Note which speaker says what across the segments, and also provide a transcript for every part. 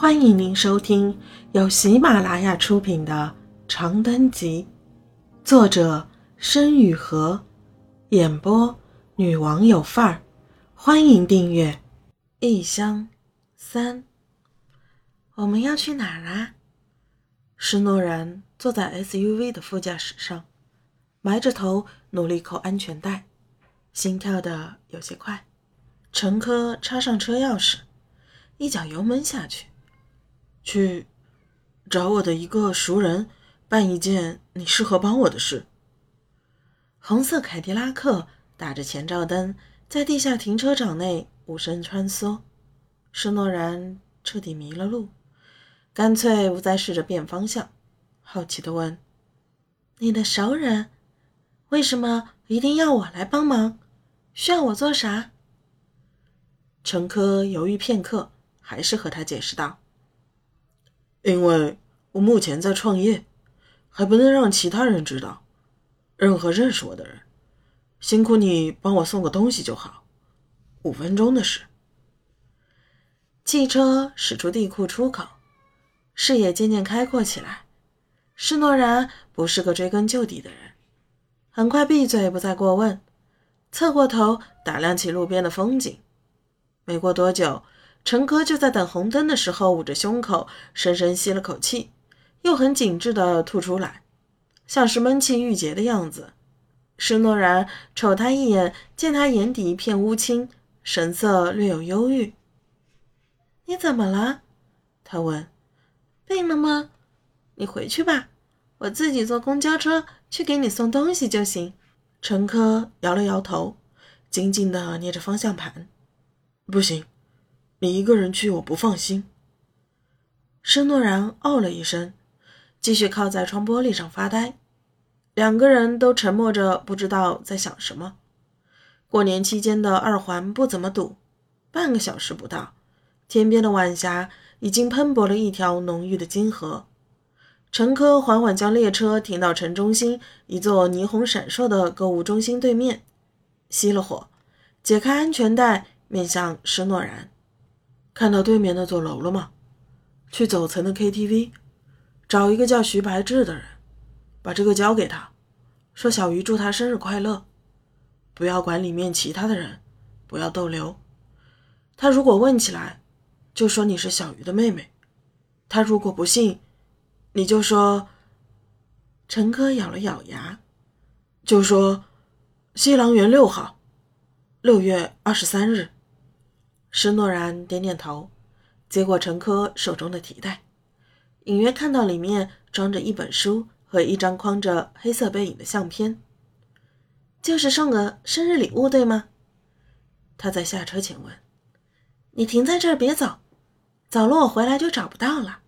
Speaker 1: 欢迎您收听由喜马拉雅出品的《长灯集》，作者申雨禾，演播女王有范儿。欢迎订阅《异乡三》。我们要去哪儿啊？施诺然坐在 SUV 的副驾驶上，埋着头努力扣安全带，心跳的有些快。陈科插上车钥匙，一脚油门下去。去找我的一个熟人，办一件你适合帮我的事。红色凯迪拉克打着前照灯，在地下停车场内无声穿梭。施诺然彻底迷了路，干脆不再试着变方向，好奇的问：“你的熟人，为什么一定要我来帮忙？需要我做啥？”陈科犹豫片刻，还是和他解释道。因为我目前在创业，还不能让其他人知道。任何认识我的人，辛苦你帮我送个东西就好，五分钟的事。汽车驶出地库出口，视野渐渐开阔起来。施诺然不是个追根究底的人，很快闭嘴，不再过问，侧过头打量起路边的风景。没过多久。陈科就在等红灯的时候，捂着胸口，深深吸了口气，又很紧致地吐出来，像是闷气郁结的样子。施诺然瞅他一眼，见他眼底一片乌青，神色略有忧郁。“你怎么了？”他问。“病了吗？你回去吧，我自己坐公交车去给你送东西就行。”陈科摇了摇头，紧紧地捏着方向盘。“不行。”你一个人去，我不放心。申诺然哦了一声，继续靠在窗玻璃上发呆。两个人都沉默着，不知道在想什么。过年期间的二环不怎么堵，半个小时不到，天边的晚霞已经喷薄了一条浓郁的金河。陈科缓缓将列车停到城中心一座霓虹闪烁的购物中心对面，熄了火，解开安全带，面向施诺然。看到对面那座楼了吗？去走层的 KTV，找一个叫徐白志的人，把这个交给他，说小鱼祝他生日快乐。不要管里面其他的人，不要逗留。他如果问起来，就说你是小鱼的妹妹。他如果不信，你就说。陈科咬了咬牙，就说西郎园六号，六月二十三日。施诺然点点头，接过陈科手中的提袋，隐约看到里面装着一本书和一张框着黑色背影的相片，就是送个生日礼物，对吗？他在下车前问：“你停在这儿别走，走了我回来就找不到了。”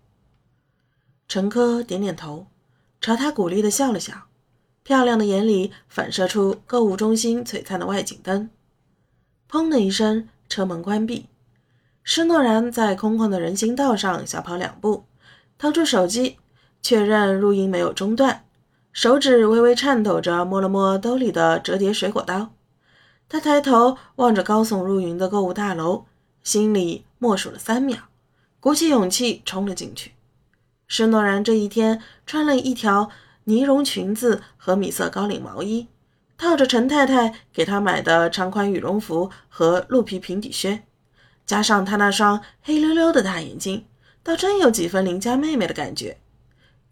Speaker 1: 陈科点点头，朝他鼓励的笑了笑，漂亮的眼里反射出购物中心璀璨的外景灯。砰的一声。车门关闭，施诺然在空旷的人行道上小跑两步，掏出手机确认录音没有中断，手指微微颤抖着摸了摸兜里的折叠水果刀。他抬头望着高耸入云的购物大楼，心里默数了三秒，鼓起勇气冲了进去。施诺然这一天穿了一条呢绒裙子和米色高领毛衣。套着陈太太给他买的长款羽绒服和鹿皮平底靴，加上他那双黑溜溜的大眼睛，倒真有几分邻家妹妹的感觉，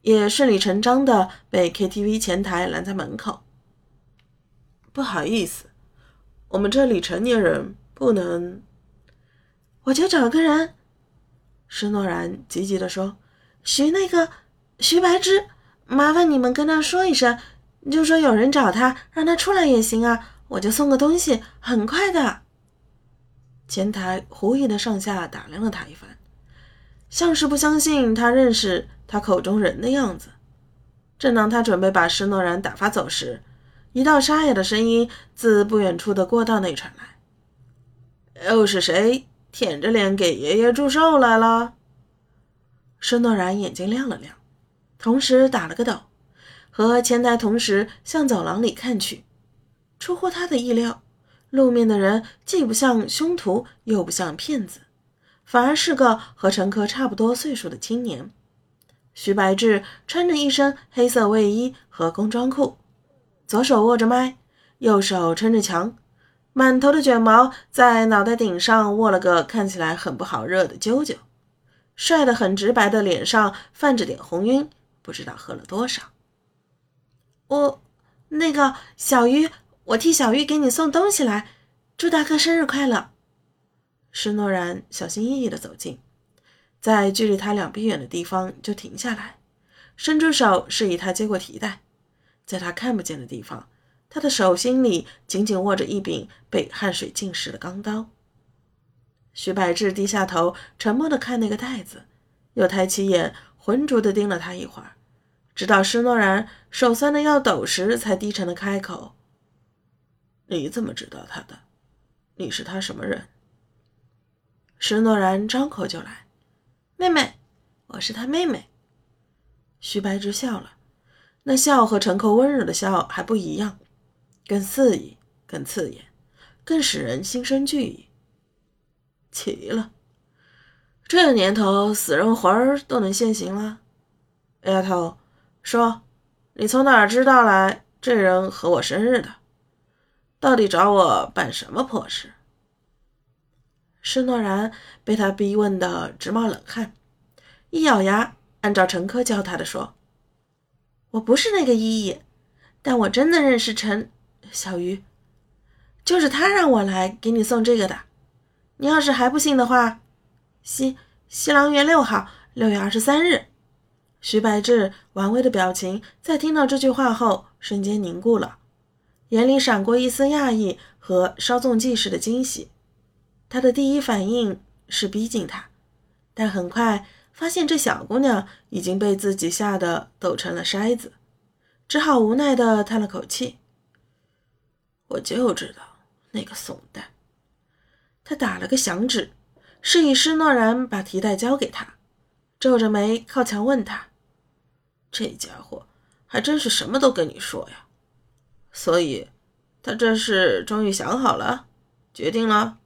Speaker 1: 也顺理成章的被 KTV 前台拦在门口。不好意思，我们这里成年人不能。我就找个人，施诺然急急地说：“徐那个徐白芝，麻烦你们跟他说一声。”你就说有人找他，让他出来也行啊，我就送个东西，很快的。前台狐疑的上下打量了他一番，像是不相信他认识他口中人的样子。正当他准备把施诺然打发走时，一道沙哑的声音自不远处的过道内传来：“又是谁舔着脸给爷爷祝寿来了？”施诺然眼睛亮了亮，同时打了个抖。和前台同时向走廊里看去，出乎他的意料，露面的人既不像凶徒，又不像骗子，反而是个和陈科差不多岁数的青年。徐白志穿着一身黑色卫衣和工装裤，左手握着麦，右手撑着墙，满头的卷毛在脑袋顶上握了个看起来很不好惹的揪揪，帅得很直白的脸上泛着点红晕，不知道喝了多少。我，那个小鱼，我替小鱼给你送东西来，祝大哥生日快乐。施诺然小心翼翼地走近。在距离他两臂远的地方就停下来，伸出手示意他接过提袋。在他看不见的地方，他的手心里紧紧握着一柄被汗水浸湿的钢刀。徐百志低下头，沉默地看那个袋子，又抬起眼，浑浊地盯了他一会儿，直到施诺然手酸的要抖时，才低沉的开口：“你怎么知道他的？你是他什么人？”施诺然张口就来。妹妹，我是他妹妹。徐白芝笑了，那笑和陈寇温柔的笑还不一样，更肆意，更刺眼，更使人心生惧意。奇了，这年头死人魂儿都能现形了。丫头，说，你从哪儿知道来这人和我生日的？到底找我办什么破事？施诺然被他逼问的直冒冷汗，一咬牙，按照陈科教他的说：“我不是那个依依，但我真的认识陈小鱼，就是他让我来给你送这个的。你要是还不信的话，西西郎月六号，六月二十三日。”徐白志玩味的表情在听到这句话后瞬间凝固了，眼里闪过一丝讶异和稍纵即逝的惊喜。他的第一反应是逼近她，但很快发现这小姑娘已经被自己吓得抖成了筛子，只好无奈地叹了口气。我就知道那个怂蛋。他打了个响指，示意施诺然把提袋交给他，皱着眉靠墙问他：“这家伙还真是什么都跟你说呀？所以，他这是终于想好了，决定了？”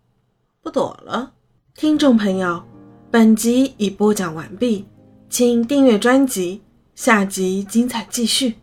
Speaker 1: 不躲了，听众朋友，本集已播讲完毕，请订阅专辑，下集精彩继续。